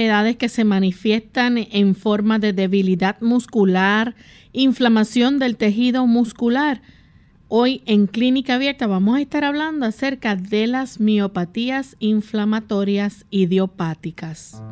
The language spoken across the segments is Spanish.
Enfermedades que se manifiestan en forma de debilidad muscular, inflamación del tejido muscular. Hoy en Clínica Abierta vamos a estar hablando acerca de las miopatías inflamatorias idiopáticas.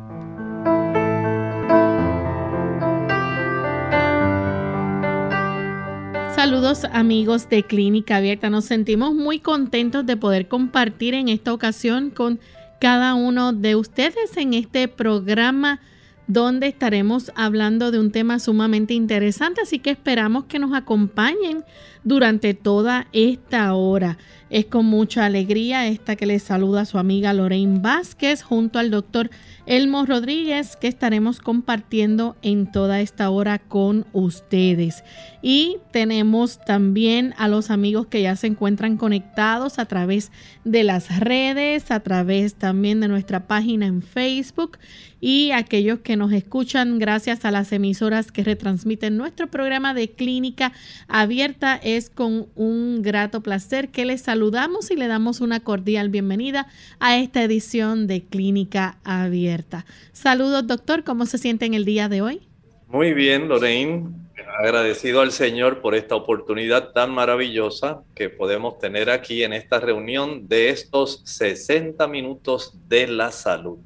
Saludos amigos de Clínica Abierta. Nos sentimos muy contentos de poder compartir en esta ocasión con cada uno de ustedes en este programa donde estaremos hablando de un tema sumamente interesante, así que esperamos que nos acompañen durante toda esta hora. Es con mucha alegría esta que les saluda su amiga Lorraine Vázquez junto al doctor Elmo Rodríguez que estaremos compartiendo en toda esta hora con ustedes. Y tenemos también a los amigos que ya se encuentran conectados a través de las redes, a través también de nuestra página en Facebook y aquellos que nos escuchan gracias a las emisoras que retransmiten nuestro programa de clínica abierta. Es con un grato placer que les saludamos y le damos una cordial bienvenida a esta edición de Clínica Abierta. Saludos, doctor. ¿Cómo se siente en el día de hoy? Muy bien, Lorraine. Agradecido al Señor por esta oportunidad tan maravillosa que podemos tener aquí en esta reunión de estos 60 minutos de la salud.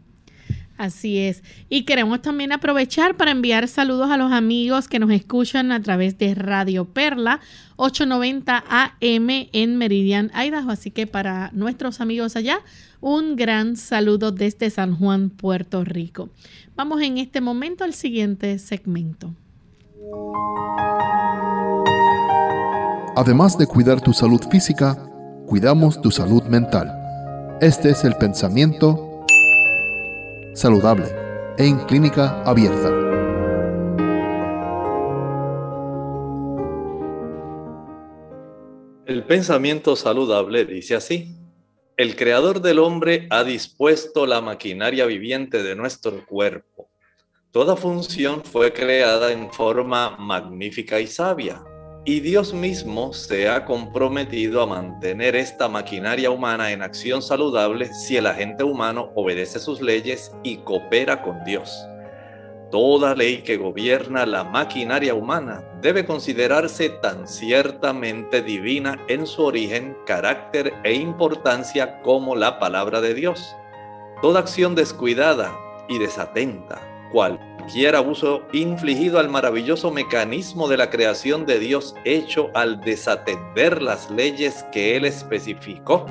Así es. Y queremos también aprovechar para enviar saludos a los amigos que nos escuchan a través de Radio Perla 890 AM en Meridian, Idaho. Así que para nuestros amigos allá, un gran saludo desde San Juan, Puerto Rico. Vamos en este momento al siguiente segmento. Además de cuidar tu salud física, cuidamos tu salud mental. Este es el pensamiento saludable en clínica abierta. El pensamiento saludable dice así. El creador del hombre ha dispuesto la maquinaria viviente de nuestro cuerpo. Toda función fue creada en forma magnífica y sabia y Dios mismo se ha comprometido a mantener esta maquinaria humana en acción saludable si el agente humano obedece sus leyes y coopera con Dios. Toda ley que gobierna la maquinaria humana debe considerarse tan ciertamente divina en su origen, carácter e importancia como la palabra de Dios. Toda acción descuidada y desatenta, cualquier abuso infligido al maravilloso mecanismo de la creación de Dios hecho al desatender las leyes que Él especificó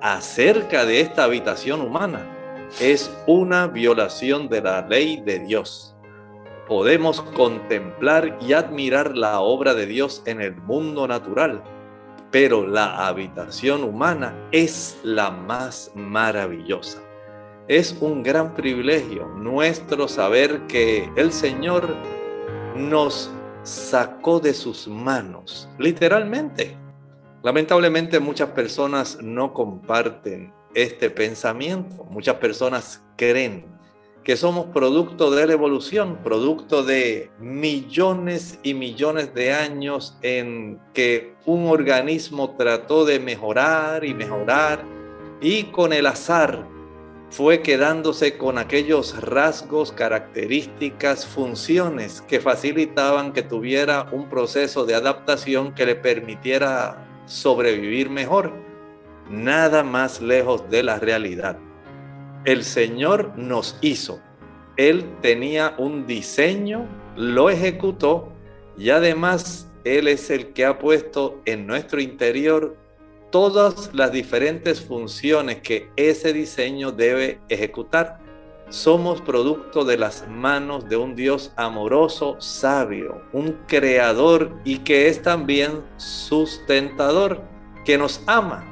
acerca de esta habitación humana es una violación de la ley de Dios. Podemos contemplar y admirar la obra de Dios en el mundo natural, pero la habitación humana es la más maravillosa. Es un gran privilegio nuestro saber que el Señor nos sacó de sus manos, literalmente. Lamentablemente muchas personas no comparten este pensamiento. Muchas personas creen que somos producto de la evolución, producto de millones y millones de años en que un organismo trató de mejorar y mejorar y con el azar fue quedándose con aquellos rasgos, características, funciones que facilitaban que tuviera un proceso de adaptación que le permitiera sobrevivir mejor. Nada más lejos de la realidad. El Señor nos hizo. Él tenía un diseño, lo ejecutó y además Él es el que ha puesto en nuestro interior todas las diferentes funciones que ese diseño debe ejecutar. somos producto de las manos de un Dios amoroso, sabio, un creador y que es también sustentador, que nos ama.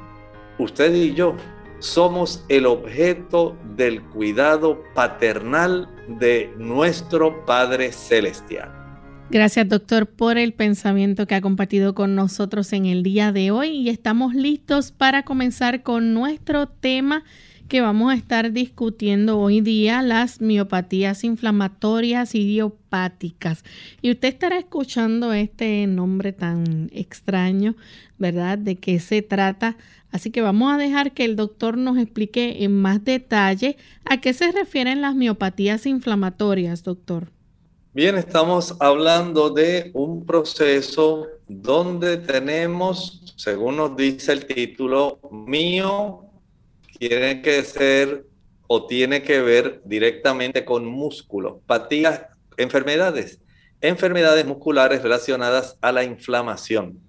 Usted y yo somos el objeto del cuidado paternal de nuestro Padre Celestial. Gracias doctor por el pensamiento que ha compartido con nosotros en el día de hoy y estamos listos para comenzar con nuestro tema que vamos a estar discutiendo hoy día, las miopatías inflamatorias idiopáticas. Y usted estará escuchando este nombre tan extraño, ¿verdad? ¿De qué se trata? Así que vamos a dejar que el doctor nos explique en más detalle a qué se refieren las miopatías inflamatorias, doctor. Bien, estamos hablando de un proceso donde tenemos, según nos dice el título, mío tiene que ser o tiene que ver directamente con músculo, patías, enfermedades, enfermedades musculares relacionadas a la inflamación.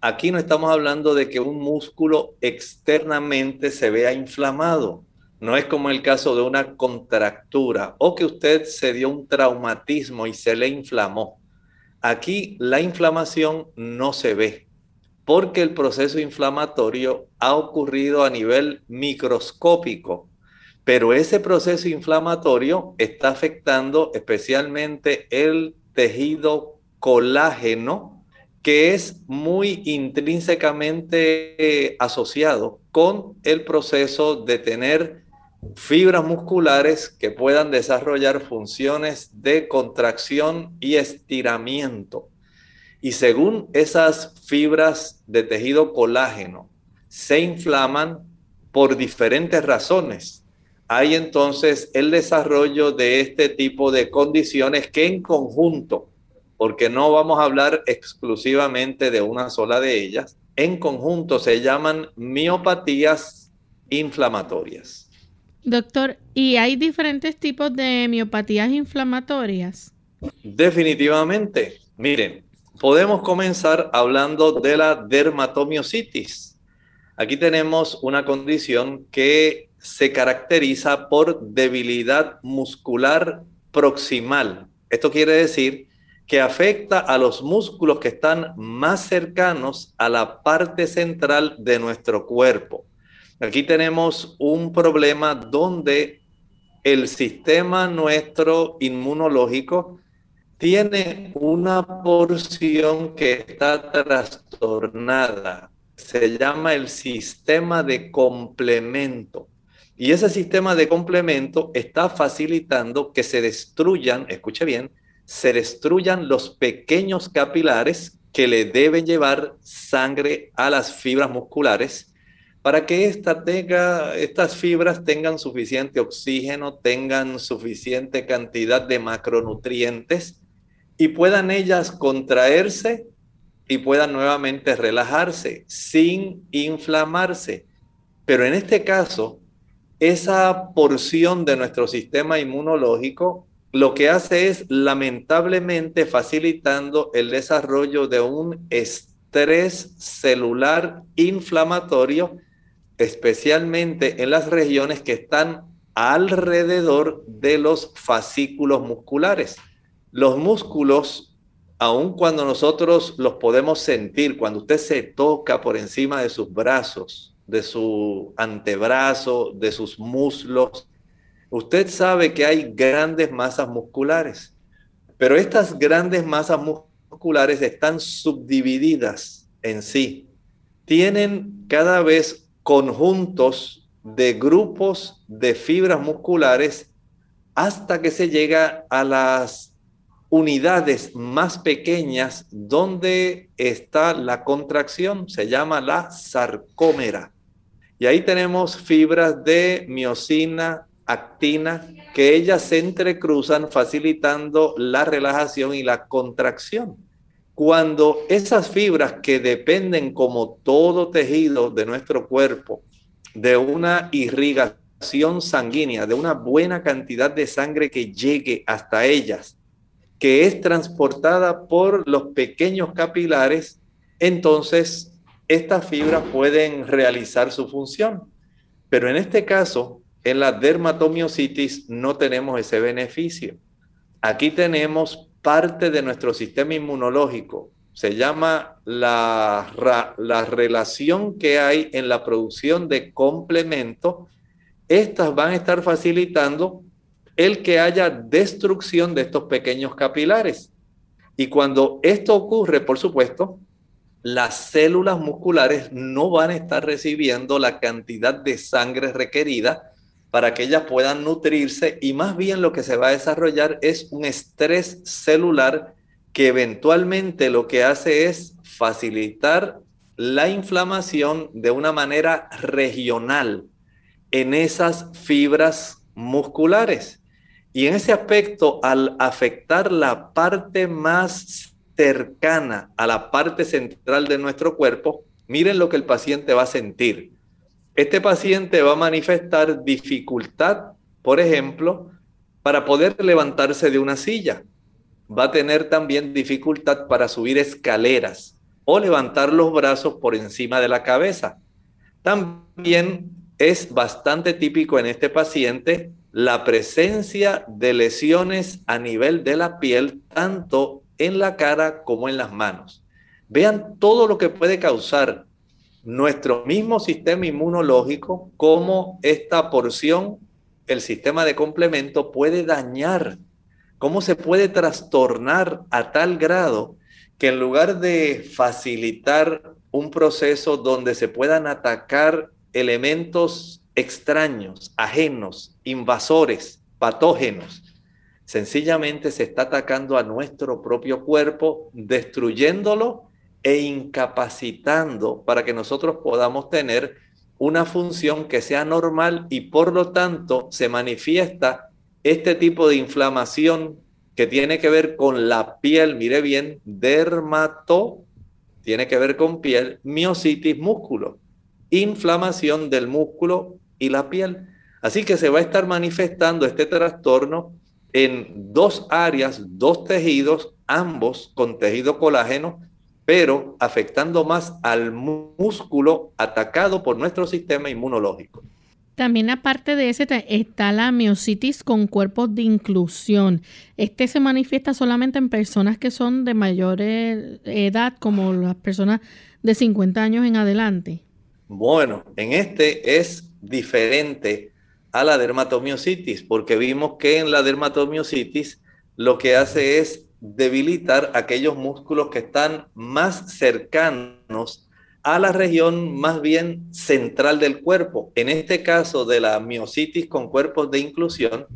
Aquí no estamos hablando de que un músculo externamente se vea inflamado. No es como el caso de una contractura o que usted se dio un traumatismo y se le inflamó. Aquí la inflamación no se ve porque el proceso inflamatorio ha ocurrido a nivel microscópico, pero ese proceso inflamatorio está afectando especialmente el tejido colágeno, que es muy intrínsecamente asociado con el proceso de tener fibras musculares que puedan desarrollar funciones de contracción y estiramiento. Y según esas fibras de tejido colágeno se inflaman por diferentes razones, hay entonces el desarrollo de este tipo de condiciones que en conjunto, porque no vamos a hablar exclusivamente de una sola de ellas, en conjunto se llaman miopatías inflamatorias. Doctor, ¿y hay diferentes tipos de miopatías inflamatorias? Definitivamente. Miren, podemos comenzar hablando de la dermatomiositis. Aquí tenemos una condición que se caracteriza por debilidad muscular proximal. Esto quiere decir que afecta a los músculos que están más cercanos a la parte central de nuestro cuerpo. Aquí tenemos un problema donde el sistema nuestro inmunológico tiene una porción que está trastornada. Se llama el sistema de complemento. Y ese sistema de complemento está facilitando que se destruyan, escuche bien, se destruyan los pequeños capilares que le deben llevar sangre a las fibras musculares para que estas fibras tengan suficiente oxígeno, tengan suficiente cantidad de macronutrientes y puedan ellas contraerse y puedan nuevamente relajarse sin inflamarse. Pero en este caso, esa porción de nuestro sistema inmunológico lo que hace es lamentablemente facilitando el desarrollo de un estrés celular inflamatorio, especialmente en las regiones que están alrededor de los fascículos musculares. Los músculos, aun cuando nosotros los podemos sentir, cuando usted se toca por encima de sus brazos, de su antebrazo, de sus muslos, usted sabe que hay grandes masas musculares, pero estas grandes masas musculares están subdivididas en sí. Tienen cada vez conjuntos de grupos de fibras musculares hasta que se llega a las unidades más pequeñas donde está la contracción, se llama la sarcómera. Y ahí tenemos fibras de miocina, actina, que ellas se entrecruzan facilitando la relajación y la contracción. Cuando esas fibras que dependen como todo tejido de nuestro cuerpo de una irrigación sanguínea, de una buena cantidad de sangre que llegue hasta ellas, que es transportada por los pequeños capilares, entonces estas fibras pueden realizar su función. Pero en este caso, en la dermatomiositis no tenemos ese beneficio. Aquí tenemos parte de nuestro sistema inmunológico. Se llama la, la relación que hay en la producción de complemento. Estas van a estar facilitando el que haya destrucción de estos pequeños capilares. Y cuando esto ocurre, por supuesto, las células musculares no van a estar recibiendo la cantidad de sangre requerida para que ellas puedan nutrirse y más bien lo que se va a desarrollar es un estrés celular que eventualmente lo que hace es facilitar la inflamación de una manera regional en esas fibras musculares. Y en ese aspecto, al afectar la parte más cercana a la parte central de nuestro cuerpo, miren lo que el paciente va a sentir. Este paciente va a manifestar dificultad, por ejemplo, para poder levantarse de una silla. Va a tener también dificultad para subir escaleras o levantar los brazos por encima de la cabeza. También es bastante típico en este paciente la presencia de lesiones a nivel de la piel, tanto en la cara como en las manos. Vean todo lo que puede causar nuestro mismo sistema inmunológico, cómo esta porción, el sistema de complemento, puede dañar, cómo se puede trastornar a tal grado que en lugar de facilitar un proceso donde se puedan atacar elementos extraños, ajenos, invasores, patógenos. Sencillamente se está atacando a nuestro propio cuerpo, destruyéndolo e incapacitando para que nosotros podamos tener una función que sea normal y por lo tanto se manifiesta este tipo de inflamación que tiene que ver con la piel, mire bien, dermato, tiene que ver con piel, miocitis, músculo, inflamación del músculo y la piel. Así que se va a estar manifestando este trastorno en dos áreas, dos tejidos, ambos con tejido colágeno, pero afectando más al músculo atacado por nuestro sistema inmunológico. También aparte de ese está la miocitis con cuerpos de inclusión. Este se manifiesta solamente en personas que son de mayor edad, como las personas de 50 años en adelante. Bueno, en este es diferente a la dermatomiositis, porque vimos que en la dermatomiositis lo que hace es debilitar aquellos músculos que están más cercanos a la región más bien central del cuerpo. En este caso de la miositis con cuerpos de inclusión,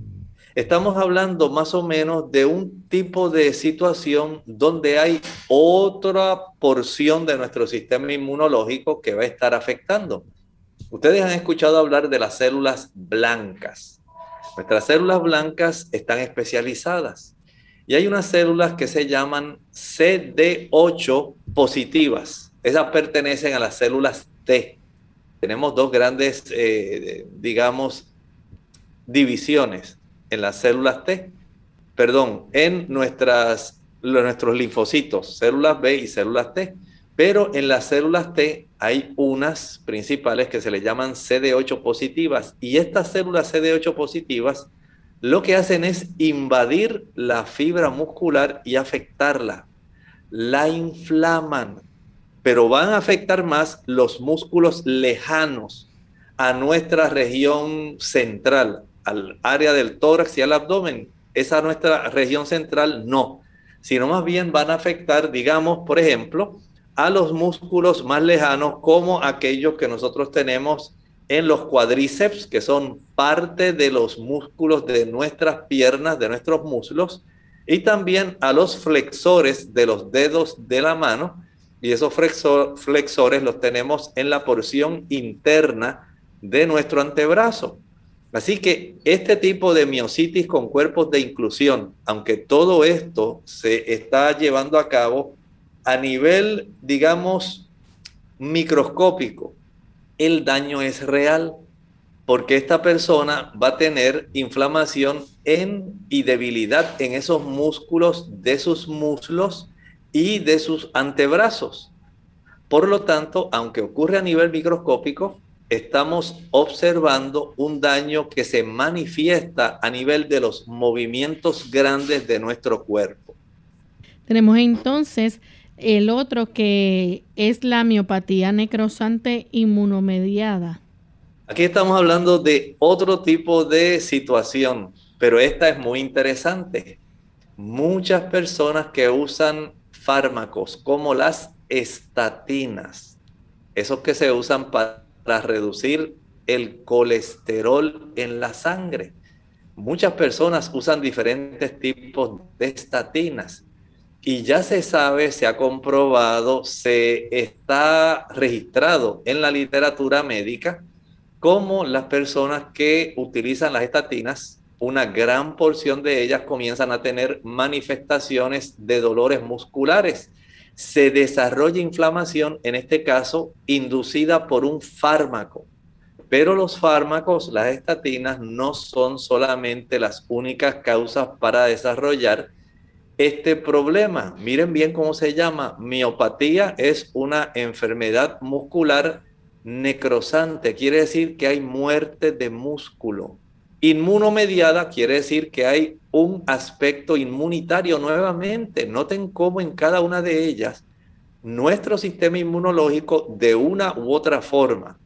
estamos hablando más o menos de un tipo de situación donde hay otra porción de nuestro sistema inmunológico que va a estar afectando. Ustedes han escuchado hablar de las células blancas. Nuestras células blancas están especializadas y hay unas células que se llaman CD8 positivas. Esas pertenecen a las células T. Tenemos dos grandes, eh, digamos, divisiones en las células T, perdón, en nuestras, nuestros linfocitos, células B y células T. Pero en las células T hay unas principales que se le llaman CD8 positivas y estas células CD8 positivas lo que hacen es invadir la fibra muscular y afectarla. La inflaman, pero van a afectar más los músculos lejanos a nuestra región central, al área del tórax y al abdomen. Esa nuestra región central no, sino más bien van a afectar, digamos, por ejemplo, a los músculos más lejanos como aquellos que nosotros tenemos en los cuádriceps, que son parte de los músculos de nuestras piernas, de nuestros muslos, y también a los flexores de los dedos de la mano, y esos flexores los tenemos en la porción interna de nuestro antebrazo. Así que este tipo de miocitis con cuerpos de inclusión, aunque todo esto se está llevando a cabo a nivel, digamos, microscópico, el daño es real porque esta persona va a tener inflamación en y debilidad en esos músculos de sus muslos y de sus antebrazos. Por lo tanto, aunque ocurre a nivel microscópico, estamos observando un daño que se manifiesta a nivel de los movimientos grandes de nuestro cuerpo. Tenemos entonces el otro que es la miopatía necrosante inmunomediada. Aquí estamos hablando de otro tipo de situación, pero esta es muy interesante. Muchas personas que usan fármacos como las estatinas, esos que se usan para reducir el colesterol en la sangre. Muchas personas usan diferentes tipos de estatinas y ya se sabe, se ha comprobado, se está registrado en la literatura médica como las personas que utilizan las estatinas, una gran porción de ellas comienzan a tener manifestaciones de dolores musculares. Se desarrolla inflamación, en este caso, inducida por un fármaco. Pero los fármacos, las estatinas, no son solamente las únicas causas para desarrollar este problema. Miren bien cómo se llama. Miopatía es una enfermedad muscular necrosante, quiere decir que hay muerte de músculo. Inmunomediada quiere decir que hay un aspecto inmunitario nuevamente. Noten cómo en cada una de ellas nuestro sistema inmunológico de una u otra forma.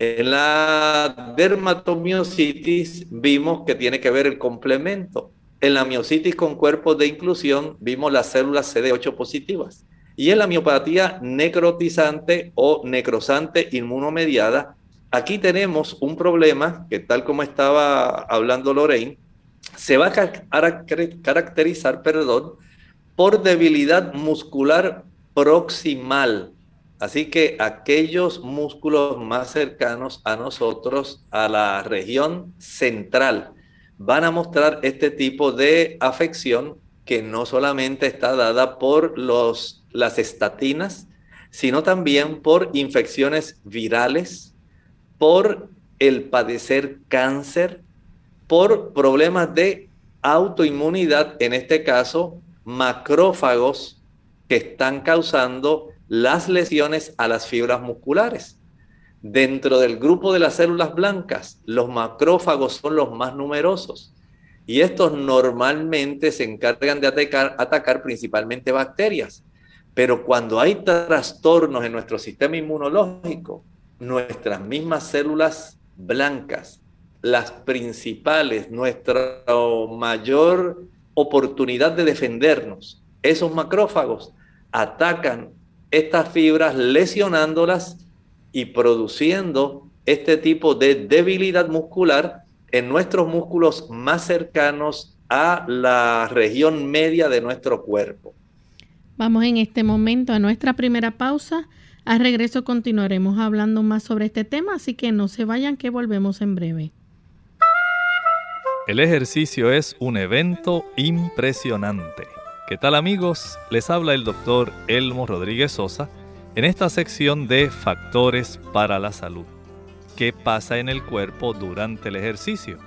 En la dermatomiositis vimos que tiene que ver el complemento. En la miositis con cuerpos de inclusión vimos las células CD8 positivas. Y en la miopatía necrotizante o necrosante inmunomediada, aquí tenemos un problema que tal como estaba hablando Lorraine, se va a caracterizar, perdón, por debilidad muscular proximal. Así que aquellos músculos más cercanos a nosotros, a la región central, van a mostrar este tipo de afección que no solamente está dada por los, las estatinas, sino también por infecciones virales, por el padecer cáncer, por problemas de autoinmunidad, en este caso, macrófagos que están causando las lesiones a las fibras musculares. Dentro del grupo de las células blancas, los macrófagos son los más numerosos y estos normalmente se encargan de atacar, atacar principalmente bacterias. Pero cuando hay trastornos en nuestro sistema inmunológico, nuestras mismas células blancas, las principales, nuestra mayor oportunidad de defendernos, esos macrófagos atacan estas fibras lesionándolas y produciendo este tipo de debilidad muscular en nuestros músculos más cercanos a la región media de nuestro cuerpo. Vamos en este momento a nuestra primera pausa. Al regreso continuaremos hablando más sobre este tema, así que no se vayan que volvemos en breve. El ejercicio es un evento impresionante. ¿Qué tal amigos? Les habla el doctor Elmo Rodríguez Sosa en esta sección de factores para la salud. ¿Qué pasa en el cuerpo durante el ejercicio?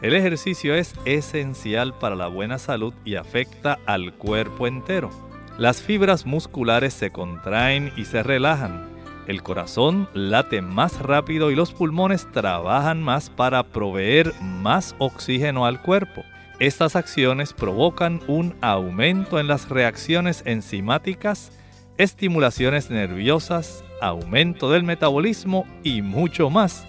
El ejercicio es esencial para la buena salud y afecta al cuerpo entero. Las fibras musculares se contraen y se relajan. El corazón late más rápido y los pulmones trabajan más para proveer más oxígeno al cuerpo. Estas acciones provocan un aumento en las reacciones enzimáticas estimulaciones nerviosas, aumento del metabolismo y mucho más.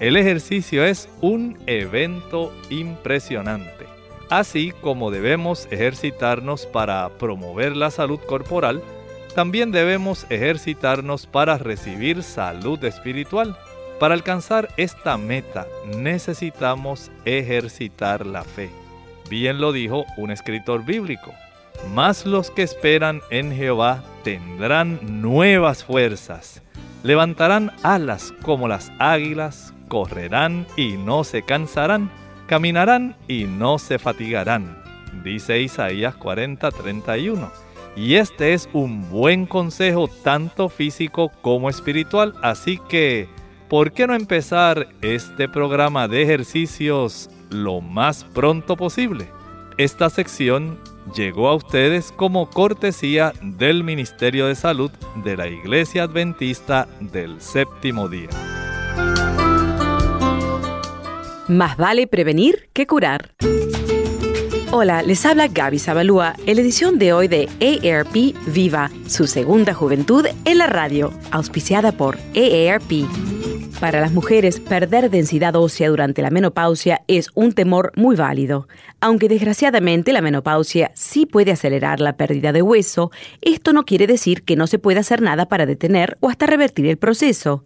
El ejercicio es un evento impresionante. Así como debemos ejercitarnos para promover la salud corporal, también debemos ejercitarnos para recibir salud espiritual. Para alcanzar esta meta necesitamos ejercitar la fe. Bien lo dijo un escritor bíblico. Más los que esperan en Jehová tendrán nuevas fuerzas. Levantarán alas como las águilas, correrán y no se cansarán, caminarán y no se fatigarán. Dice Isaías 40:31. Y este es un buen consejo tanto físico como espiritual, así que, ¿por qué no empezar este programa de ejercicios lo más pronto posible? Esta sección llegó a ustedes como cortesía del Ministerio de Salud de la Iglesia Adventista del Séptimo Día. Más vale prevenir que curar. Hola, les habla Gaby Zabalúa en la edición de hoy de AARP Viva, su segunda juventud en la radio, auspiciada por AARP. Para las mujeres, perder densidad ósea durante la menopausia es un temor muy válido. Aunque desgraciadamente la menopausia sí puede acelerar la pérdida de hueso, esto no quiere decir que no se pueda hacer nada para detener o hasta revertir el proceso.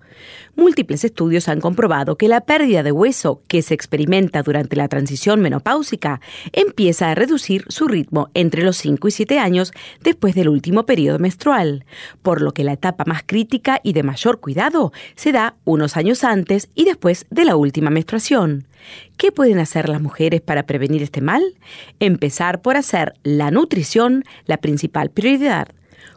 Múltiples estudios han comprobado que la pérdida de hueso que se experimenta durante la transición menopáusica empieza a reducir su ritmo entre los 5 y 7 años después del último periodo menstrual, por lo que la etapa más crítica y de mayor cuidado se da unos años antes y después de la última menstruación. ¿Qué pueden hacer las mujeres para prevenir este mal? Empezar por hacer la nutrición la principal prioridad.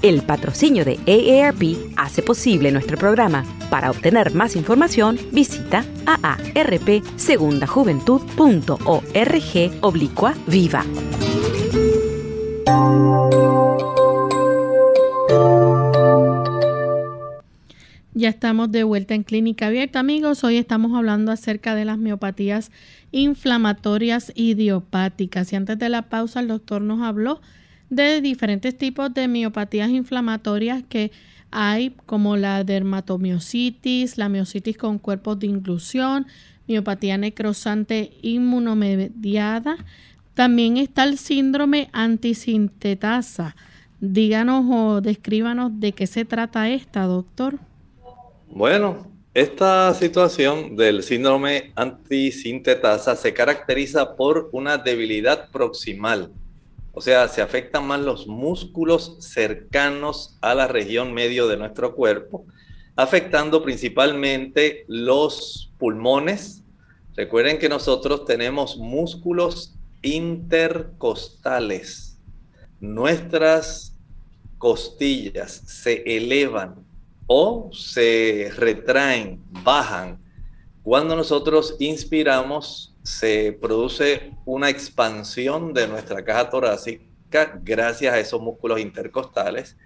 El patrocinio de AARP hace posible nuestro programa. Para obtener más información, visita aarpsegundajuventud.org oblicua viva. Ya estamos de vuelta en Clínica Abierta, amigos. Hoy estamos hablando acerca de las miopatías inflamatorias idiopáticas. Y antes de la pausa, el doctor nos habló de diferentes tipos de miopatías inflamatorias que hay, como la dermatomiositis, la miositis con cuerpos de inclusión, miopatía necrosante inmunomediada. También está el síndrome antisintetasa. Díganos o descríbanos de qué se trata esta, doctor. Bueno, esta situación del síndrome antisintetasa se caracteriza por una debilidad proximal o sea, se afectan más los músculos cercanos a la región medio de nuestro cuerpo, afectando principalmente los pulmones. Recuerden que nosotros tenemos músculos intercostales. Nuestras costillas se elevan o se retraen, bajan. Cuando nosotros inspiramos se produce una expansión de nuestra caja torácica gracias a esos músculos intercostales.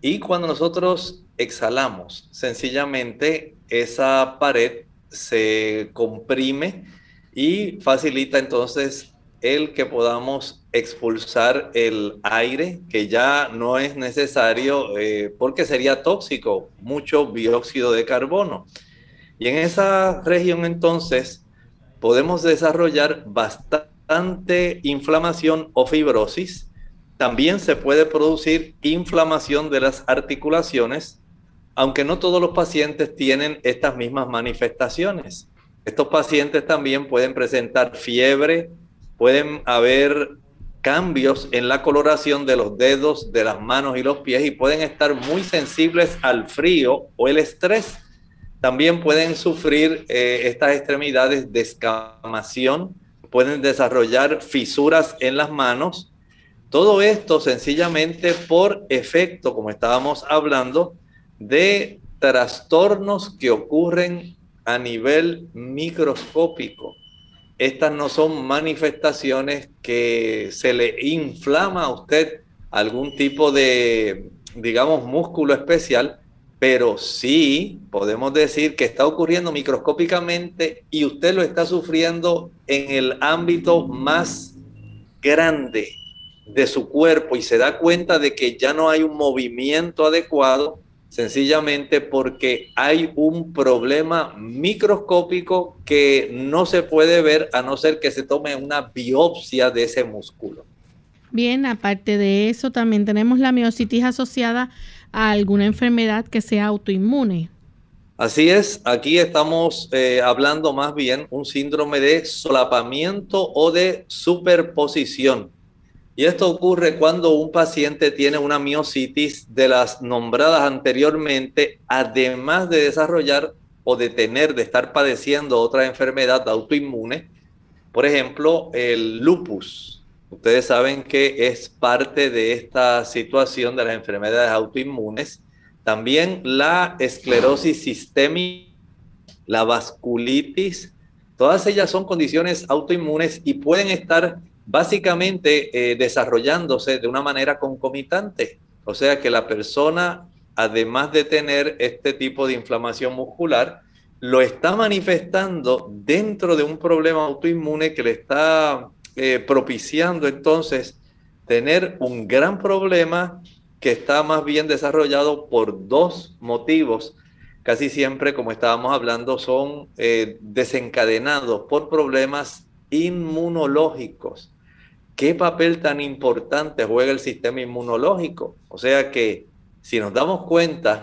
Y cuando nosotros exhalamos, sencillamente esa pared se comprime y facilita entonces el que podamos expulsar el aire, que ya no es necesario eh, porque sería tóxico, mucho dióxido de carbono. Y en esa región entonces podemos desarrollar bastante inflamación o fibrosis. También se puede producir inflamación de las articulaciones, aunque no todos los pacientes tienen estas mismas manifestaciones. Estos pacientes también pueden presentar fiebre, pueden haber cambios en la coloración de los dedos, de las manos y los pies y pueden estar muy sensibles al frío o el estrés. También pueden sufrir eh, estas extremidades de escamación, pueden desarrollar fisuras en las manos. Todo esto sencillamente por efecto, como estábamos hablando, de trastornos que ocurren a nivel microscópico. Estas no son manifestaciones que se le inflama a usted algún tipo de, digamos, músculo especial, pero sí podemos decir que está ocurriendo microscópicamente y usted lo está sufriendo en el ámbito más grande de su cuerpo y se da cuenta de que ya no hay un movimiento adecuado sencillamente porque hay un problema microscópico que no se puede ver a no ser que se tome una biopsia de ese músculo. Bien, aparte de eso, también tenemos la miositis asociada a alguna enfermedad que sea autoinmune. Así es, aquí estamos eh, hablando más bien un síndrome de solapamiento o de superposición. Y esto ocurre cuando un paciente tiene una miositis de las nombradas anteriormente, además de desarrollar o de tener, de estar padeciendo otra enfermedad autoinmune, Por ejemplo, el lupus. Ustedes saben que es parte de esta situación de las enfermedades autoinmunes. También la esclerosis sistémica, la vasculitis, todas ellas son condiciones autoinmunes y pueden estar básicamente eh, desarrollándose de una manera concomitante. O sea que la persona, además de tener este tipo de inflamación muscular, lo está manifestando dentro de un problema autoinmune que le está eh, propiciando entonces tener un gran problema que está más bien desarrollado por dos motivos. Casi siempre, como estábamos hablando, son eh, desencadenados por problemas inmunológicos. ¿Qué papel tan importante juega el sistema inmunológico? O sea que si nos damos cuenta,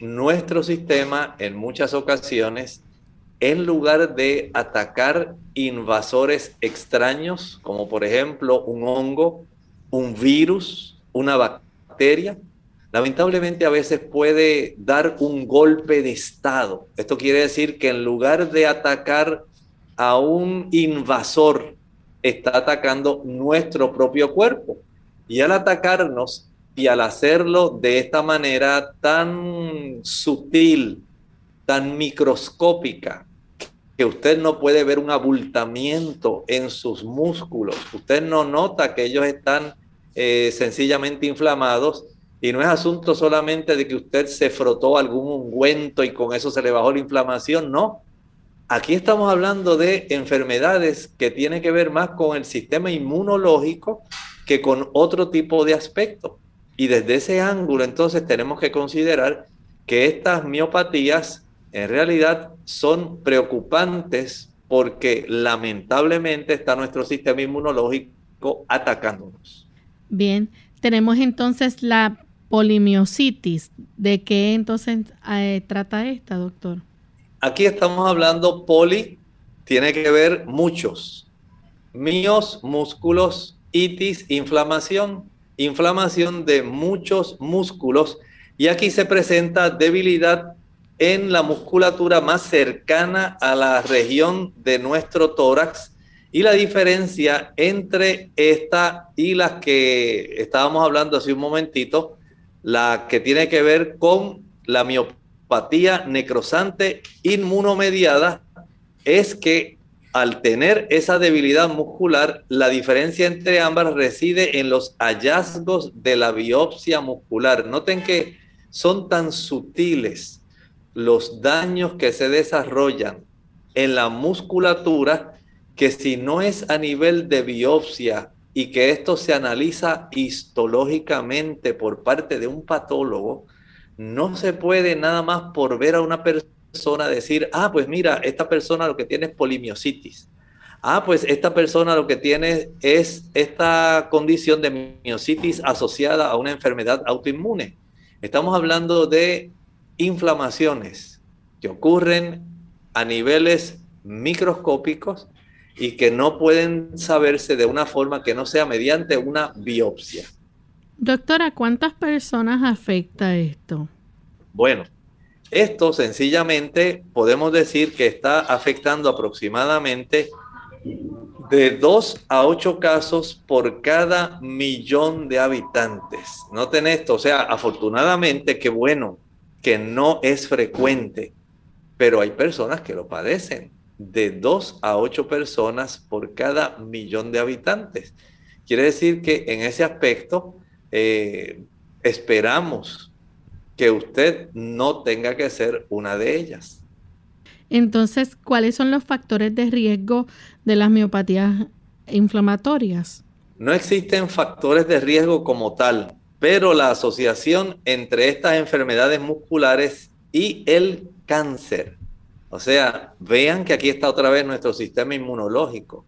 nuestro sistema en muchas ocasiones, en lugar de atacar invasores extraños, como por ejemplo un hongo, un virus, una bacteria, lamentablemente a veces puede dar un golpe de estado. Esto quiere decir que en lugar de atacar a un invasor, está atacando nuestro propio cuerpo. Y al atacarnos y al hacerlo de esta manera tan sutil, tan microscópica, que usted no puede ver un abultamiento en sus músculos, usted no nota que ellos están eh, sencillamente inflamados y no es asunto solamente de que usted se frotó algún ungüento y con eso se le bajó la inflamación, no. Aquí estamos hablando de enfermedades que tienen que ver más con el sistema inmunológico que con otro tipo de aspectos. Y desde ese ángulo entonces tenemos que considerar que estas miopatías en realidad son preocupantes porque lamentablemente está nuestro sistema inmunológico atacándonos. Bien, tenemos entonces la polimiositis. ¿De qué entonces eh, trata esta, doctor? Aquí estamos hablando poli, tiene que ver muchos. Míos, músculos, itis, inflamación inflamación de muchos músculos y aquí se presenta debilidad en la musculatura más cercana a la región de nuestro tórax y la diferencia entre esta y las que estábamos hablando hace un momentito, la que tiene que ver con la miopatía necrosante inmunomediada, es que al tener esa debilidad muscular, la diferencia entre ambas reside en los hallazgos de la biopsia muscular. Noten que son tan sutiles los daños que se desarrollan en la musculatura que si no es a nivel de biopsia y que esto se analiza histológicamente por parte de un patólogo, no se puede nada más por ver a una persona decir, ah, pues mira, esta persona lo que tiene es polimiositis. Ah, pues esta persona lo que tiene es esta condición de miositis asociada a una enfermedad autoinmune. Estamos hablando de inflamaciones que ocurren a niveles microscópicos y que no pueden saberse de una forma que no sea mediante una biopsia. Doctora, ¿cuántas personas afecta esto? Bueno, esto sencillamente podemos decir que está afectando aproximadamente de 2 a 8 casos por cada millón de habitantes. Noten esto, o sea, afortunadamente, qué bueno, que no es frecuente, pero hay personas que lo padecen, de 2 a 8 personas por cada millón de habitantes. Quiere decir que en ese aspecto eh, esperamos que usted no tenga que ser una de ellas. Entonces, ¿cuáles son los factores de riesgo de las miopatías inflamatorias? No existen factores de riesgo como tal, pero la asociación entre estas enfermedades musculares y el cáncer. O sea, vean que aquí está otra vez nuestro sistema inmunológico.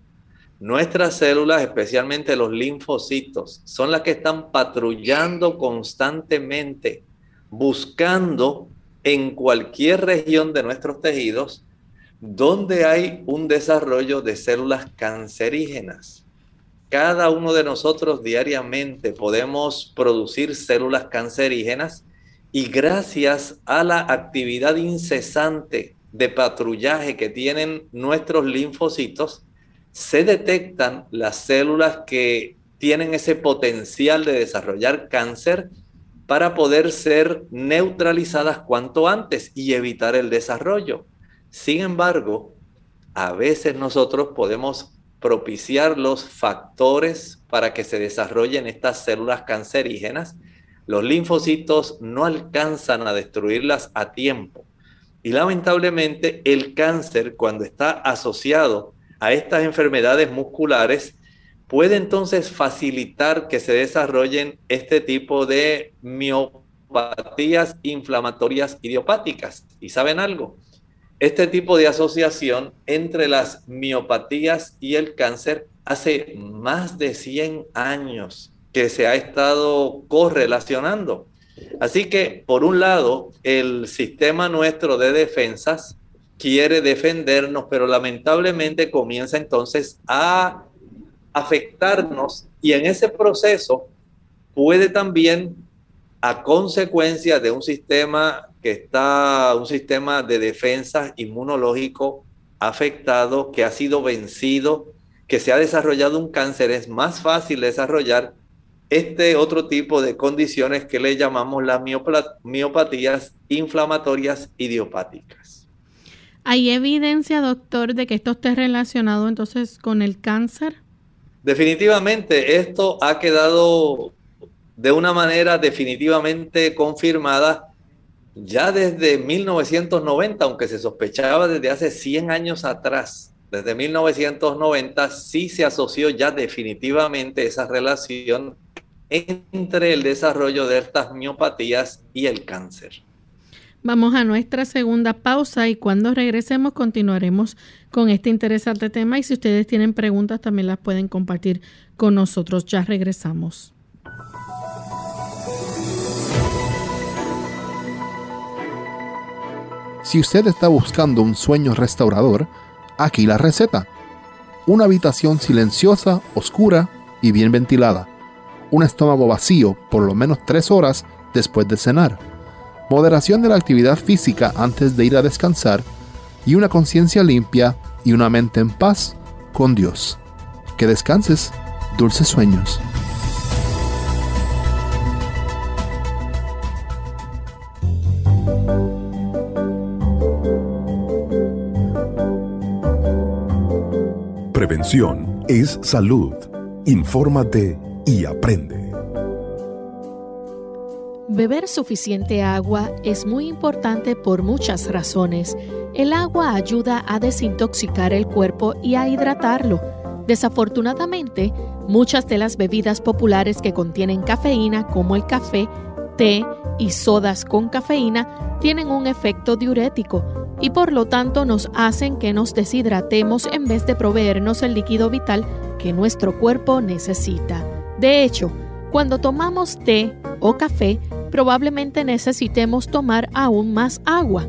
Nuestras células, especialmente los linfocitos, son las que están patrullando constantemente buscando en cualquier región de nuestros tejidos donde hay un desarrollo de células cancerígenas. Cada uno de nosotros diariamente podemos producir células cancerígenas y gracias a la actividad incesante de patrullaje que tienen nuestros linfocitos, se detectan las células que tienen ese potencial de desarrollar cáncer para poder ser neutralizadas cuanto antes y evitar el desarrollo. Sin embargo, a veces nosotros podemos propiciar los factores para que se desarrollen estas células cancerígenas. Los linfocitos no alcanzan a destruirlas a tiempo. Y lamentablemente el cáncer, cuando está asociado a estas enfermedades musculares, puede entonces facilitar que se desarrollen este tipo de miopatías inflamatorias idiopáticas. ¿Y saben algo? Este tipo de asociación entre las miopatías y el cáncer hace más de 100 años que se ha estado correlacionando. Así que, por un lado, el sistema nuestro de defensas quiere defendernos, pero lamentablemente comienza entonces a afectarnos y en ese proceso puede también, a consecuencia de un sistema que está, un sistema de defensa inmunológico afectado, que ha sido vencido, que se ha desarrollado un cáncer, es más fácil desarrollar este otro tipo de condiciones que le llamamos las miopatías inflamatorias idiopáticas. ¿Hay evidencia, doctor, de que esto esté relacionado entonces con el cáncer? Definitivamente, esto ha quedado de una manera definitivamente confirmada ya desde 1990, aunque se sospechaba desde hace 100 años atrás. Desde 1990 sí se asoció ya definitivamente esa relación entre el desarrollo de estas miopatías y el cáncer. Vamos a nuestra segunda pausa y cuando regresemos continuaremos con este interesante tema y si ustedes tienen preguntas también las pueden compartir con nosotros. Ya regresamos. Si usted está buscando un sueño restaurador, aquí la receta. Una habitación silenciosa, oscura y bien ventilada un estómago vacío por lo menos tres horas después de cenar, moderación de la actividad física antes de ir a descansar y una conciencia limpia y una mente en paz con Dios. Que descanses, dulces sueños. Prevención es salud. Infórmate y aprende. Beber suficiente agua es muy importante por muchas razones. El agua ayuda a desintoxicar el cuerpo y a hidratarlo. Desafortunadamente, muchas de las bebidas populares que contienen cafeína, como el café, té y sodas con cafeína, tienen un efecto diurético y por lo tanto nos hacen que nos deshidratemos en vez de proveernos el líquido vital que nuestro cuerpo necesita. De hecho, cuando tomamos té o café, probablemente necesitemos tomar aún más agua.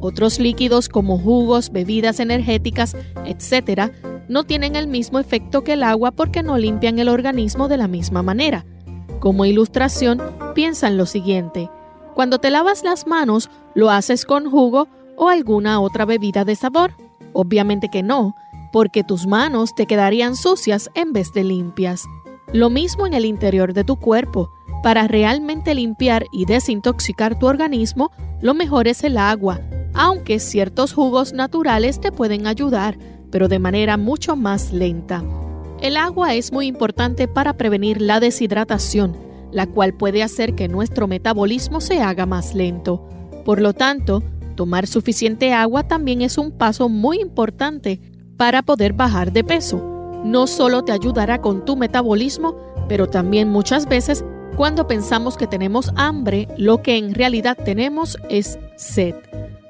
Otros líquidos como jugos, bebidas energéticas, etc., no tienen el mismo efecto que el agua porque no limpian el organismo de la misma manera. Como ilustración, piensa en lo siguiente. Cuando te lavas las manos, ¿lo haces con jugo o alguna otra bebida de sabor? Obviamente que no, porque tus manos te quedarían sucias en vez de limpias. Lo mismo en el interior de tu cuerpo. Para realmente limpiar y desintoxicar tu organismo, lo mejor es el agua, aunque ciertos jugos naturales te pueden ayudar, pero de manera mucho más lenta. El agua es muy importante para prevenir la deshidratación, la cual puede hacer que nuestro metabolismo se haga más lento. Por lo tanto, tomar suficiente agua también es un paso muy importante para poder bajar de peso no solo te ayudará con tu metabolismo, pero también muchas veces cuando pensamos que tenemos hambre, lo que en realidad tenemos es sed.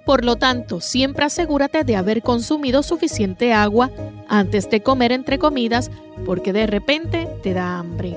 Por lo tanto, siempre asegúrate de haber consumido suficiente agua antes de comer entre comidas porque de repente te da hambre.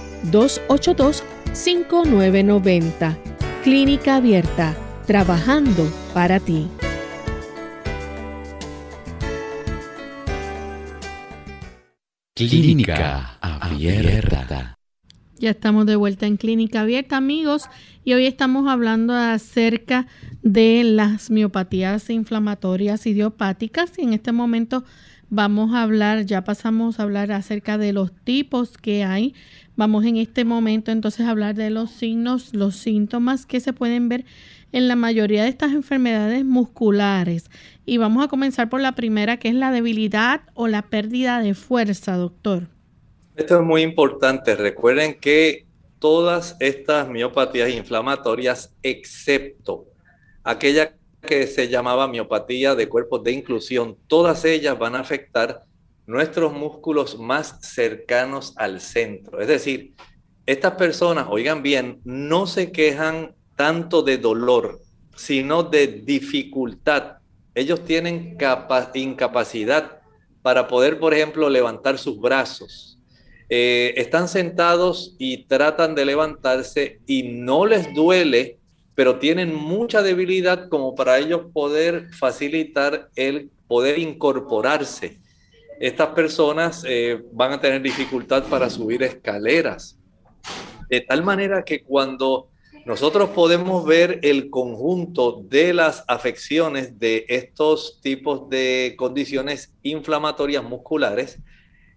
787-282-5990. Clínica Abierta, trabajando para ti. Clínica Abierta. Ya estamos de vuelta en Clínica Abierta, amigos, y hoy estamos hablando acerca de las miopatías inflamatorias idiopáticas y en este momento vamos a hablar, ya pasamos a hablar acerca de los tipos que hay. Vamos en este momento entonces a hablar de los signos, los síntomas que se pueden ver en la mayoría de estas enfermedades musculares. Y vamos a comenzar por la primera, que es la debilidad o la pérdida de fuerza, doctor. Esto es muy importante. Recuerden que todas estas miopatías inflamatorias, excepto aquella que se llamaba miopatía de cuerpos de inclusión, todas ellas van a afectar nuestros músculos más cercanos al centro. Es decir, estas personas, oigan bien, no se quejan tanto de dolor, sino de dificultad. Ellos tienen incapacidad para poder, por ejemplo, levantar sus brazos, eh, están sentados y tratan de levantarse y no les duele, pero tienen mucha debilidad como para ellos poder facilitar el poder incorporarse. Estas personas eh, van a tener dificultad para subir escaleras. De tal manera que cuando nosotros podemos ver el conjunto de las afecciones de estos tipos de condiciones inflamatorias musculares,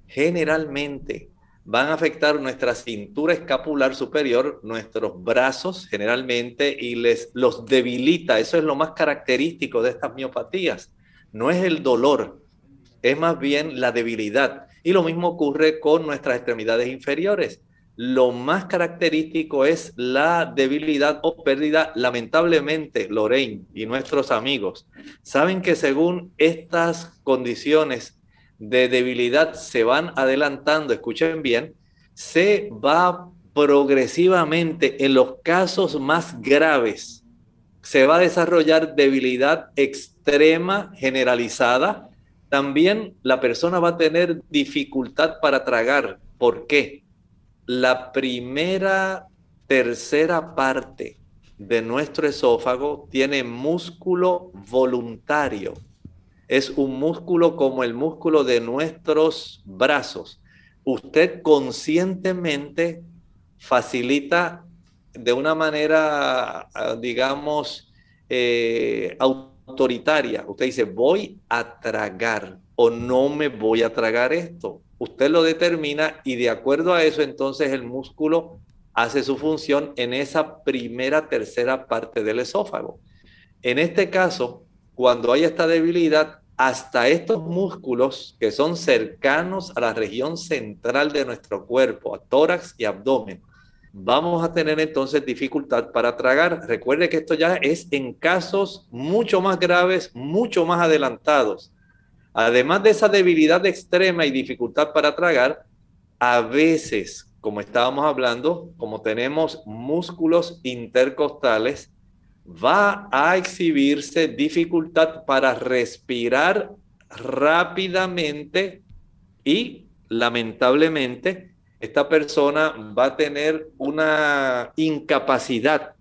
generalmente van a afectar nuestra cintura escapular superior, nuestros brazos generalmente, y les los debilita. Eso es lo más característico de estas miopatías. No es el dolor, es más bien la debilidad. Y lo mismo ocurre con nuestras extremidades inferiores. Lo más característico es la debilidad o pérdida. Lamentablemente, Lorraine y nuestros amigos saben que según estas condiciones de debilidad se van adelantando, escuchen bien, se va progresivamente en los casos más graves. Se va a desarrollar debilidad extrema generalizada. También la persona va a tener dificultad para tragar. ¿Por qué? La primera tercera parte de nuestro esófago tiene músculo voluntario es un músculo como el músculo de nuestros brazos. Usted conscientemente facilita de una manera, ah, digamos, eh, autoritaria. Usted dice, voy a tragar o no me voy a tragar esto. Usted lo determina y de acuerdo a eso, entonces el músculo hace su función en esa primera, tercera parte del esófago. En este caso, cuando hay esta debilidad, hasta estos músculos que son cercanos a la región central de nuestro cuerpo, a tórax y abdomen, vamos a tener entonces dificultad para tragar. Recuerde que esto ya es en casos mucho más graves, mucho más adelantados. Además de esa debilidad extrema y dificultad para tragar, a veces, como estábamos hablando, como tenemos músculos intercostales, va a exhibirse dificultad para respirar rápidamente y lamentablemente esta persona va a tener una incapacidad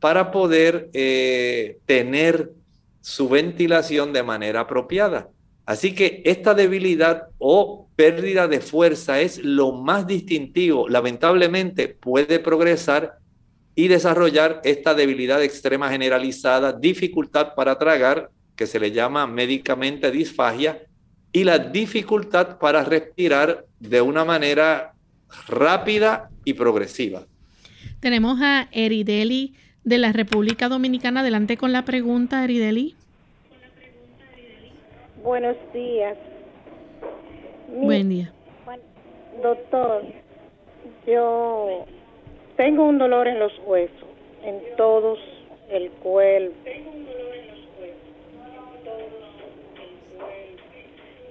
para poder eh, tener su ventilación de manera apropiada. Así que esta debilidad o pérdida de fuerza es lo más distintivo. Lamentablemente puede progresar y desarrollar esta debilidad extrema generalizada, dificultad para tragar, que se le llama médicamente disfagia, y la dificultad para respirar de una manera rápida y progresiva. Tenemos a Erideli de la República Dominicana. Adelante con la pregunta, Erideli. Buenos días. Buen día. Doctor, yo tengo un dolor en los huesos, en todos el cuerpo.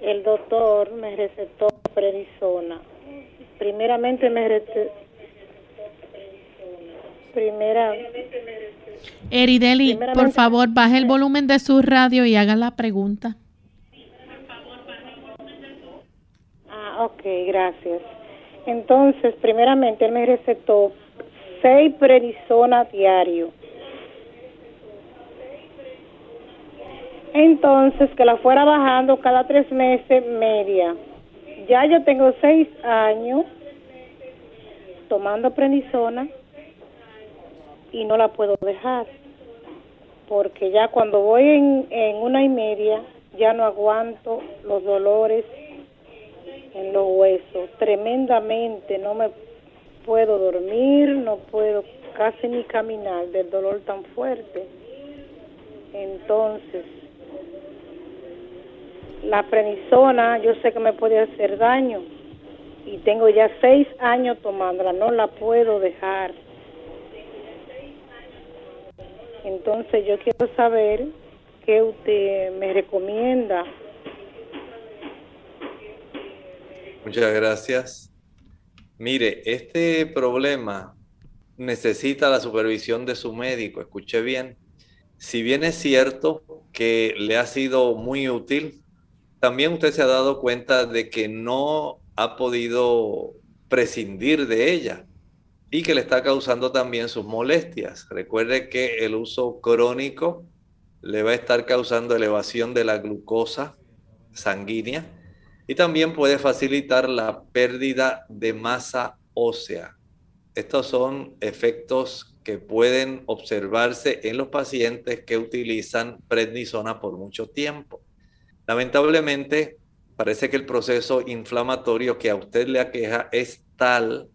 El doctor me recetó prednisona. Primeramente me recetó Primera. Erideli, por favor, baje el volumen de su radio y haga la pregunta. Ah, ok, gracias. Entonces, primeramente, él me recetó seis prednisona diario. Entonces, que la fuera bajando cada tres meses media. Ya yo tengo seis años tomando prednisona y no la puedo dejar. Porque ya cuando voy en, en una y media, ya no aguanto los dolores en los huesos tremendamente. No me puedo dormir, no puedo casi ni caminar del dolor tan fuerte. Entonces, la prednisona yo sé que me puede hacer daño y tengo ya seis años tomándola, no la puedo dejar. Entonces yo quiero saber qué usted me recomienda. Muchas gracias. Mire, este problema necesita la supervisión de su médico. Escuche bien. Si bien es cierto que le ha sido muy útil, también usted se ha dado cuenta de que no ha podido prescindir de ella y que le está causando también sus molestias. Recuerde que el uso crónico le va a estar causando elevación de la glucosa sanguínea y también puede facilitar la pérdida de masa ósea. Estos son efectos que pueden observarse en los pacientes que utilizan prednisona por mucho tiempo. Lamentablemente, parece que el proceso inflamatorio que a usted le aqueja es tal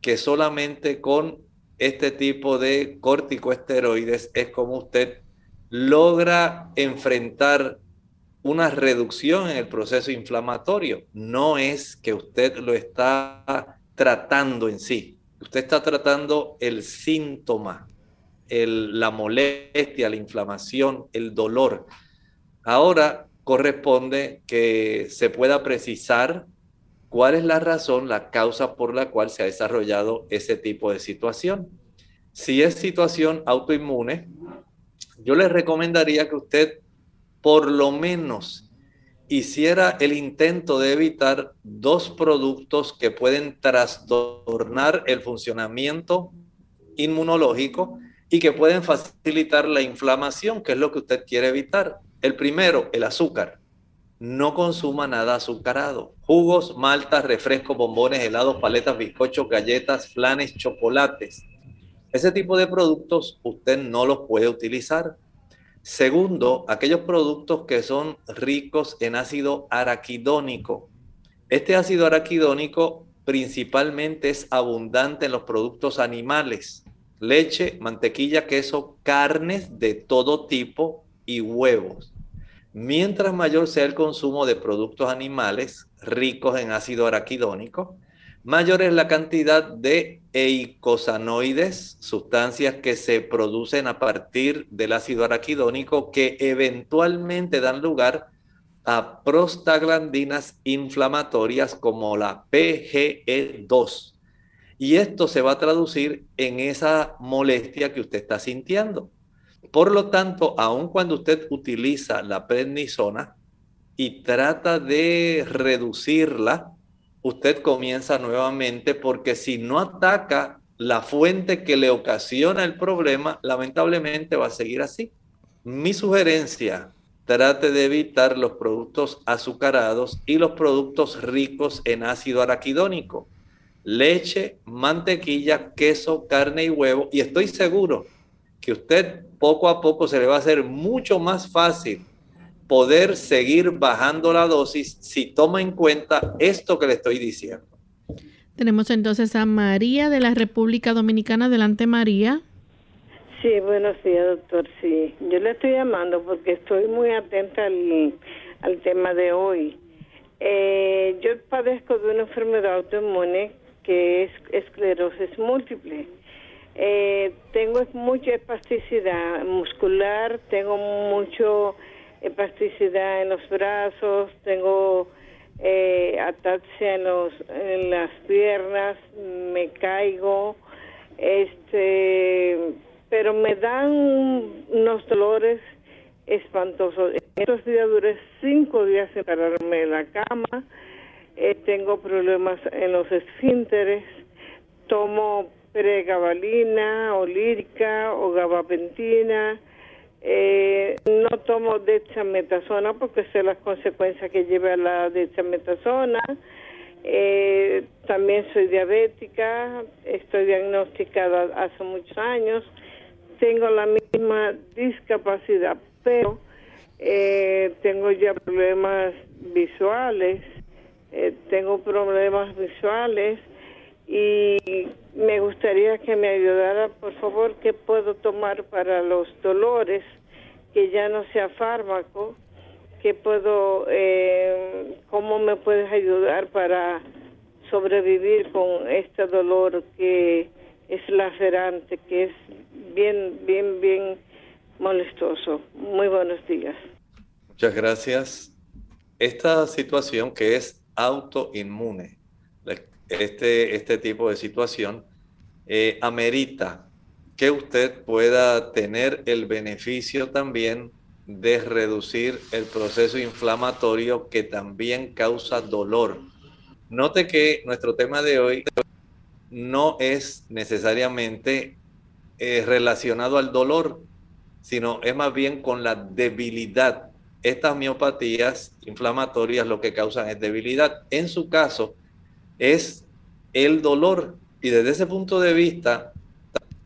que solamente con este tipo de corticosteroides es como usted logra enfrentar una reducción en el proceso inflamatorio. No es que usted lo está tratando en sí. Usted está tratando el síntoma, la molestia, la inflamación, el dolor. Ahora corresponde que se pueda precisar cuál es la razón, la causa por la cual se ha desarrollado ese tipo de situación. Si es situación autoinmune, yo le recomendaría que usted por lo menos hiciera el intento de evitar dos productos que pueden trastornar el funcionamiento inmunológico y que pueden facilitar la inflamación, que es lo que usted quiere evitar. El primero, el azúcar no consuma nada azucarado. Jugos, maltas, refrescos, bombones, helados, paletas, bizcochos, galletas, flanes, chocolates. Ese tipo de productos usted no los puede utilizar. Segundo, aquellos productos que son ricos en ácido araquidónico. Este ácido araquidónico principalmente es abundante en los productos animales, leche, mantequilla, queso, carnes de todo tipo y huevos. Mientras mayor sea el consumo de productos animales ricos en ácido araquidónico, mayor es la cantidad de eicosanoides, sustancias que se producen a partir del ácido araquidónico que eventualmente dan lugar a prostaglandinas inflamatorias como la PGE2. Y esto se va a traducir en esa molestia que usted está sintiendo. Por lo tanto, aun cuando usted utiliza la prednisona y trata de reducirla, usted comienza nuevamente porque si no ataca la fuente que le ocasiona el problema, lamentablemente va a seguir así. Mi sugerencia, trate de evitar los productos azucarados y los productos ricos en ácido araquidónico, leche, mantequilla, queso, carne y huevo. Y estoy seguro que usted poco a poco se le va a hacer mucho más fácil poder seguir bajando la dosis si toma en cuenta esto que le estoy diciendo. Tenemos entonces a María de la República Dominicana. Adelante, María. Sí, buenos días, doctor. Sí, yo le estoy llamando porque estoy muy atenta al, al tema de hoy. Eh, yo padezco de una enfermedad autoinmune que es esclerosis múltiple. Eh, tengo mucha espasticidad muscular, tengo mucho espasticidad en los brazos, tengo eh, ataxia en, los, en las piernas, me caigo, Este, pero me dan unos dolores espantosos. Estos días duré cinco días sin pararme en la cama. Eh, tengo problemas en los esfínteres. Tomo pregabalina o lírica o gabapentina. Eh, no tomo dexametasona porque sé las consecuencias que lleva la dexametasona. Eh, también soy diabética, estoy diagnosticada hace muchos años, tengo la misma discapacidad, pero eh, tengo ya problemas visuales, eh, tengo problemas visuales y me gustaría que me ayudara, por favor, qué puedo tomar para los dolores, que ya no sea fármaco, qué puedo, eh, cómo me puedes ayudar para sobrevivir con este dolor que es lacerante, que es bien, bien, bien molestoso. Muy buenos días. Muchas gracias. Esta situación que es autoinmune, este, este tipo de situación, eh, amerita que usted pueda tener el beneficio también de reducir el proceso inflamatorio que también causa dolor. Note que nuestro tema de hoy no es necesariamente eh, relacionado al dolor, sino es más bien con la debilidad. Estas miopatías inflamatorias lo que causan es debilidad. En su caso, es el dolor. Y desde ese punto de vista,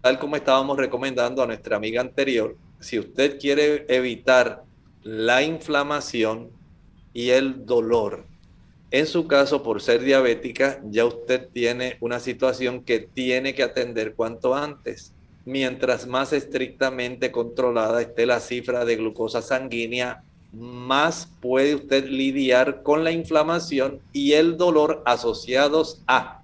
tal como estábamos recomendando a nuestra amiga anterior, si usted quiere evitar la inflamación y el dolor, en su caso, por ser diabética, ya usted tiene una situación que tiene que atender cuanto antes. Mientras más estrictamente controlada esté la cifra de glucosa sanguínea, más puede usted lidiar con la inflamación y el dolor asociados a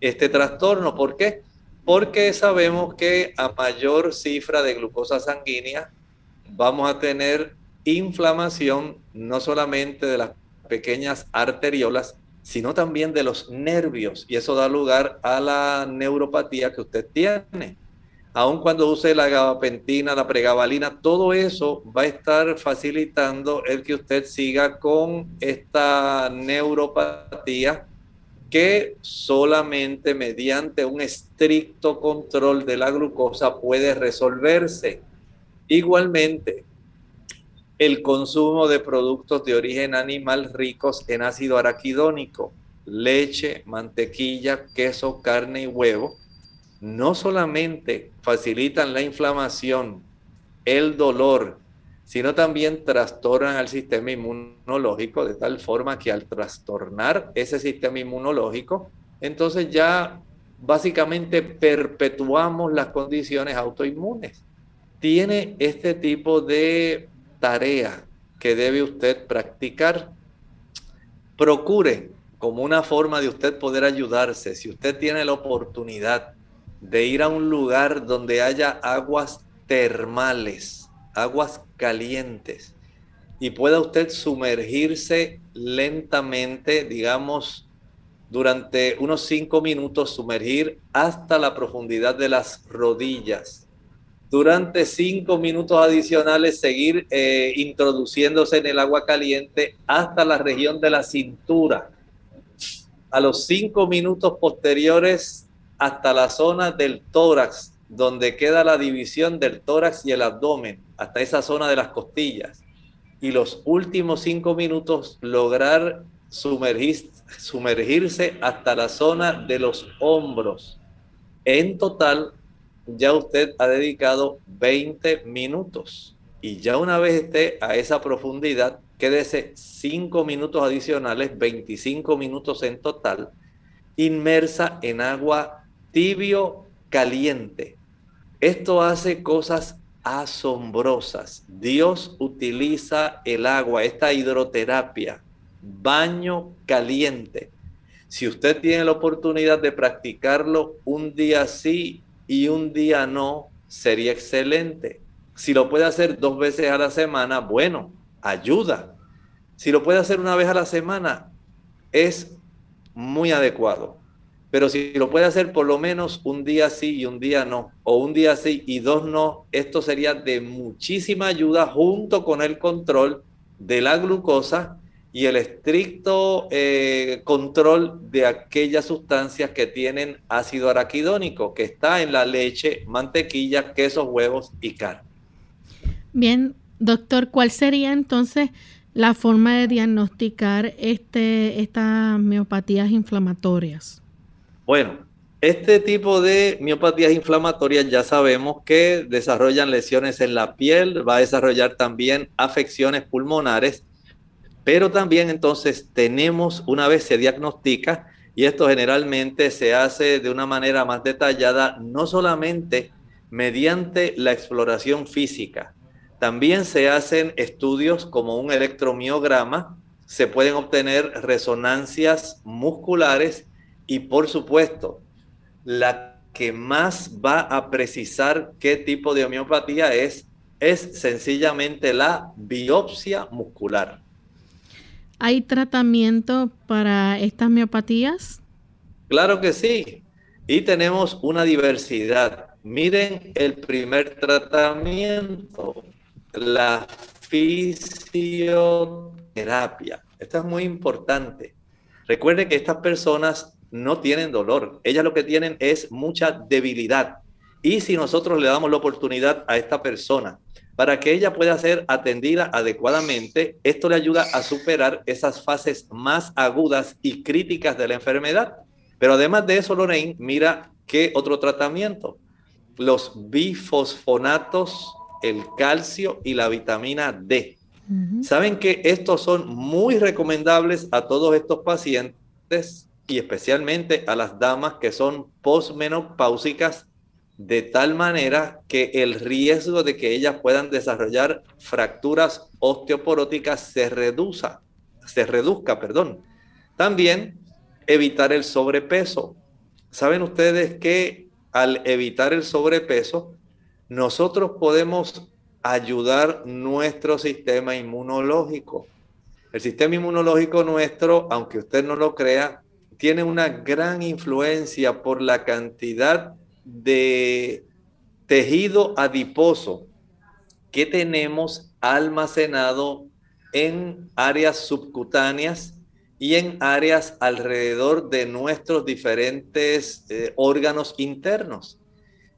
este trastorno. ¿Por qué? Porque sabemos que a mayor cifra de glucosa sanguínea vamos a tener inflamación no solamente de las pequeñas arteriolas, sino también de los nervios. Y eso da lugar a la neuropatía que usted tiene. Aun cuando use la gabapentina, la pregabalina, todo eso va a estar facilitando el que usted siga con esta neuropatía que solamente mediante un estricto control de la glucosa puede resolverse. Igualmente, el consumo de productos de origen animal ricos en ácido araquidónico, leche, mantequilla, queso, carne y huevo, no solamente facilitan la inflamación, el dolor, sino también trastornan al sistema inmunológico de tal forma que al trastornar ese sistema inmunológico, entonces ya básicamente perpetuamos las condiciones autoinmunes. Tiene este tipo de tarea que debe usted practicar. Procure como una forma de usted poder ayudarse, si usted tiene la oportunidad de ir a un lugar donde haya aguas termales, aguas calientes, y pueda usted sumergirse lentamente, digamos, durante unos cinco minutos, sumergir hasta la profundidad de las rodillas durante cinco minutos adicionales seguir eh, introduciéndose en el agua caliente hasta la región de la cintura. A los cinco minutos posteriores hasta la zona del tórax, donde queda la división del tórax y el abdomen, hasta esa zona de las costillas. Y los últimos cinco minutos lograr sumergirse hasta la zona de los hombros. En total, ya usted ha dedicado 20 minutos. Y ya una vez esté a esa profundidad, quédese 5 minutos adicionales, 25 minutos en total, inmersa en agua tibio caliente. Esto hace cosas asombrosas. Dios utiliza el agua, esta hidroterapia, baño caliente. Si usted tiene la oportunidad de practicarlo un día sí y un día no, sería excelente. Si lo puede hacer dos veces a la semana, bueno, ayuda. Si lo puede hacer una vez a la semana, es muy adecuado. Pero si lo puede hacer por lo menos un día sí y un día no, o un día sí y dos no, esto sería de muchísima ayuda junto con el control de la glucosa y el estricto eh, control de aquellas sustancias que tienen ácido araquidónico, que está en la leche, mantequilla, quesos, huevos y carne. Bien, doctor, ¿cuál sería entonces la forma de diagnosticar este, estas miopatías inflamatorias? Bueno, este tipo de miopatías inflamatorias ya sabemos que desarrollan lesiones en la piel, va a desarrollar también afecciones pulmonares, pero también entonces tenemos, una vez se diagnostica, y esto generalmente se hace de una manera más detallada, no solamente mediante la exploración física, también se hacen estudios como un electromiograma, se pueden obtener resonancias musculares y por supuesto, la que más va a precisar qué tipo de homeopatía es, es sencillamente la biopsia muscular. ¿Hay tratamiento para estas miopatías? Claro que sí. Y tenemos una diversidad. Miren el primer tratamiento, la fisioterapia. Esto es muy importante. Recuerden que estas personas no tienen dolor, ellas lo que tienen es mucha debilidad. Y si nosotros le damos la oportunidad a esta persona para que ella pueda ser atendida adecuadamente, esto le ayuda a superar esas fases más agudas y críticas de la enfermedad. Pero además de eso, Lorraine, mira qué otro tratamiento. Los bifosfonatos, el calcio y la vitamina D. Saben que estos son muy recomendables a todos estos pacientes y especialmente a las damas que son posmenopáusicas de tal manera que el riesgo de que ellas puedan desarrollar fracturas osteoporóticas se reduzca, se reduzca, perdón. También evitar el sobrepeso. Saben ustedes que al evitar el sobrepeso, nosotros podemos ayudar nuestro sistema inmunológico. El sistema inmunológico nuestro, aunque usted no lo crea, tiene una gran influencia por la cantidad de tejido adiposo que tenemos almacenado en áreas subcutáneas y en áreas alrededor de nuestros diferentes eh, órganos internos.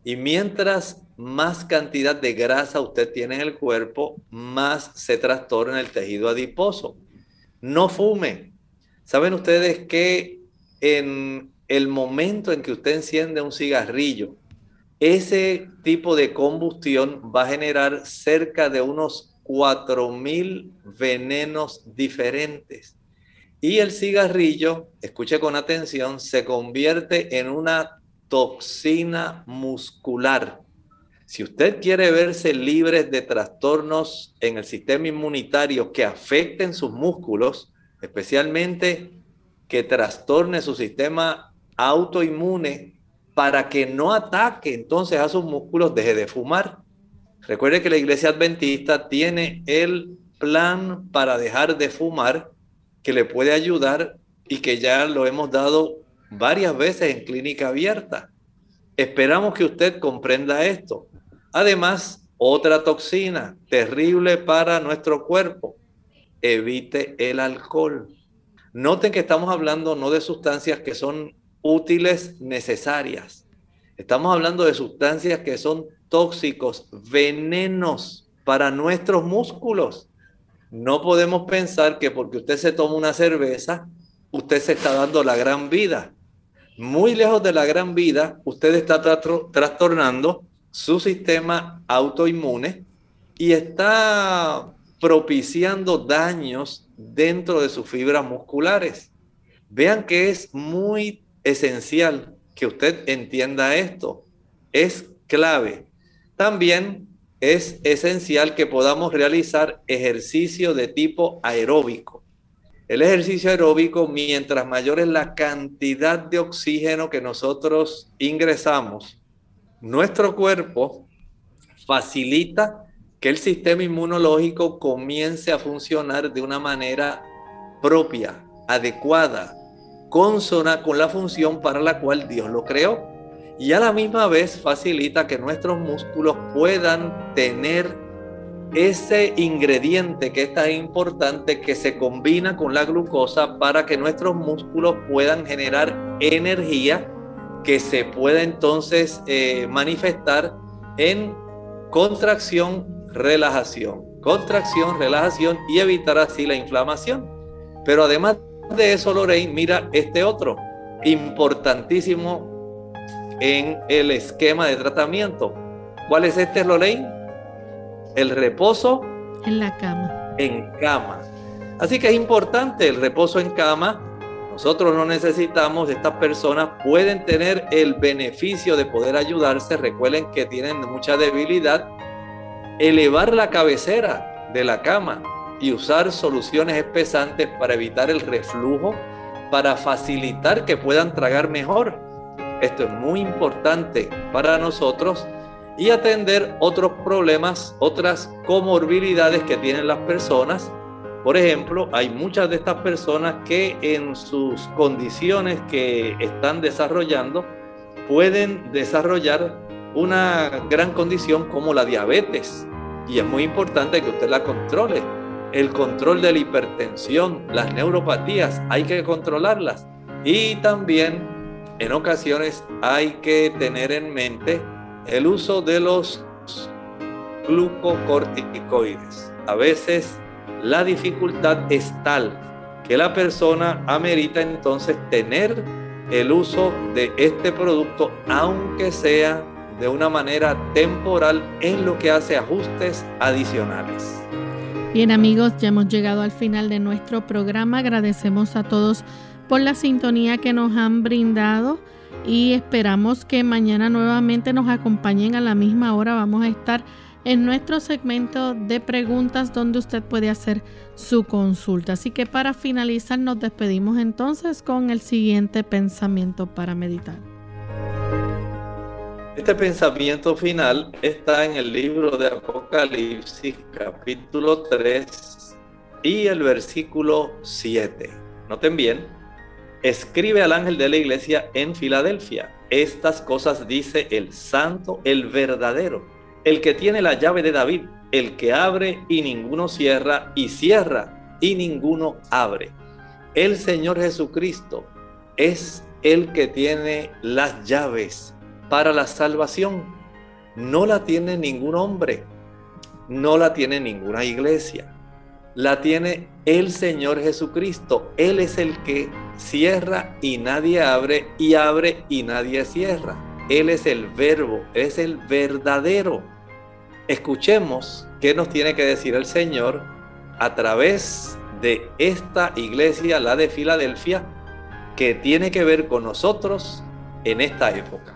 Y mientras más cantidad de grasa usted tiene en el cuerpo, más se trastorna el tejido adiposo. No fume. ¿Saben ustedes que en el momento en que usted enciende un cigarrillo, ese tipo de combustión va a generar cerca de unos 4.000 venenos diferentes. Y el cigarrillo, escuche con atención, se convierte en una toxina muscular. Si usted quiere verse libre de trastornos en el sistema inmunitario que afecten sus músculos, especialmente que trastorne su sistema autoinmune para que no ataque entonces a sus músculos, deje de fumar. Recuerde que la iglesia adventista tiene el plan para dejar de fumar que le puede ayudar y que ya lo hemos dado varias veces en clínica abierta. Esperamos que usted comprenda esto. Además, otra toxina terrible para nuestro cuerpo. Evite el alcohol. Noten que estamos hablando no de sustancias que son útiles, necesarias. Estamos hablando de sustancias que son tóxicos, venenos para nuestros músculos. No podemos pensar que porque usted se toma una cerveza, usted se está dando la gran vida. Muy lejos de la gran vida, usted está trastornando su sistema autoinmune y está propiciando daños dentro de sus fibras musculares. Vean que es muy esencial que usted entienda esto. Es clave. También es esencial que podamos realizar ejercicio de tipo aeróbico. El ejercicio aeróbico, mientras mayor es la cantidad de oxígeno que nosotros ingresamos, nuestro cuerpo facilita que el sistema inmunológico comience a funcionar de una manera propia, adecuada, consona con la función para la cual Dios lo creó. Y a la misma vez facilita que nuestros músculos puedan tener ese ingrediente que es tan importante que se combina con la glucosa para que nuestros músculos puedan generar energía que se pueda entonces eh, manifestar en contracción, relajación, contracción, relajación y evitar así la inflamación. Pero además de eso, Lorraine, mira este otro, importantísimo en el esquema de tratamiento. ¿Cuál es este, Lorraine? El reposo en la cama. En cama. Así que es importante el reposo en cama. Nosotros no necesitamos, estas personas pueden tener el beneficio de poder ayudarse. Recuerden que tienen mucha debilidad. Elevar la cabecera de la cama y usar soluciones espesantes para evitar el reflujo, para facilitar que puedan tragar mejor. Esto es muy importante para nosotros y atender otros problemas, otras comorbilidades que tienen las personas. Por ejemplo, hay muchas de estas personas que en sus condiciones que están desarrollando pueden desarrollar una gran condición como la diabetes y es muy importante que usted la controle. El control de la hipertensión, las neuropatías, hay que controlarlas. Y también en ocasiones hay que tener en mente el uso de los glucocorticoides. A veces la dificultad es tal que la persona amerita entonces tener el uso de este producto, aunque sea de una manera temporal, en lo que hace ajustes adicionales. Bien amigos, ya hemos llegado al final de nuestro programa. Agradecemos a todos por la sintonía que nos han brindado y esperamos que mañana nuevamente nos acompañen a la misma hora. Vamos a estar en nuestro segmento de preguntas donde usted puede hacer su consulta. Así que para finalizar nos despedimos entonces con el siguiente pensamiento para meditar. Este pensamiento final está en el libro de Apocalipsis capítulo 3 y el versículo 7. Noten bien, escribe al ángel de la iglesia en Filadelfia. Estas cosas dice el santo, el verdadero, el que tiene la llave de David, el que abre y ninguno cierra, y cierra y ninguno abre. El Señor Jesucristo es el que tiene las llaves para la salvación. No la tiene ningún hombre, no la tiene ninguna iglesia la tiene el Señor Jesucristo. Él es el que cierra y nadie abre y abre y nadie cierra. Él es el verbo, es el verdadero. Escuchemos qué nos tiene que decir el Señor a través de esta iglesia, la de Filadelfia, que tiene que ver con nosotros en esta época.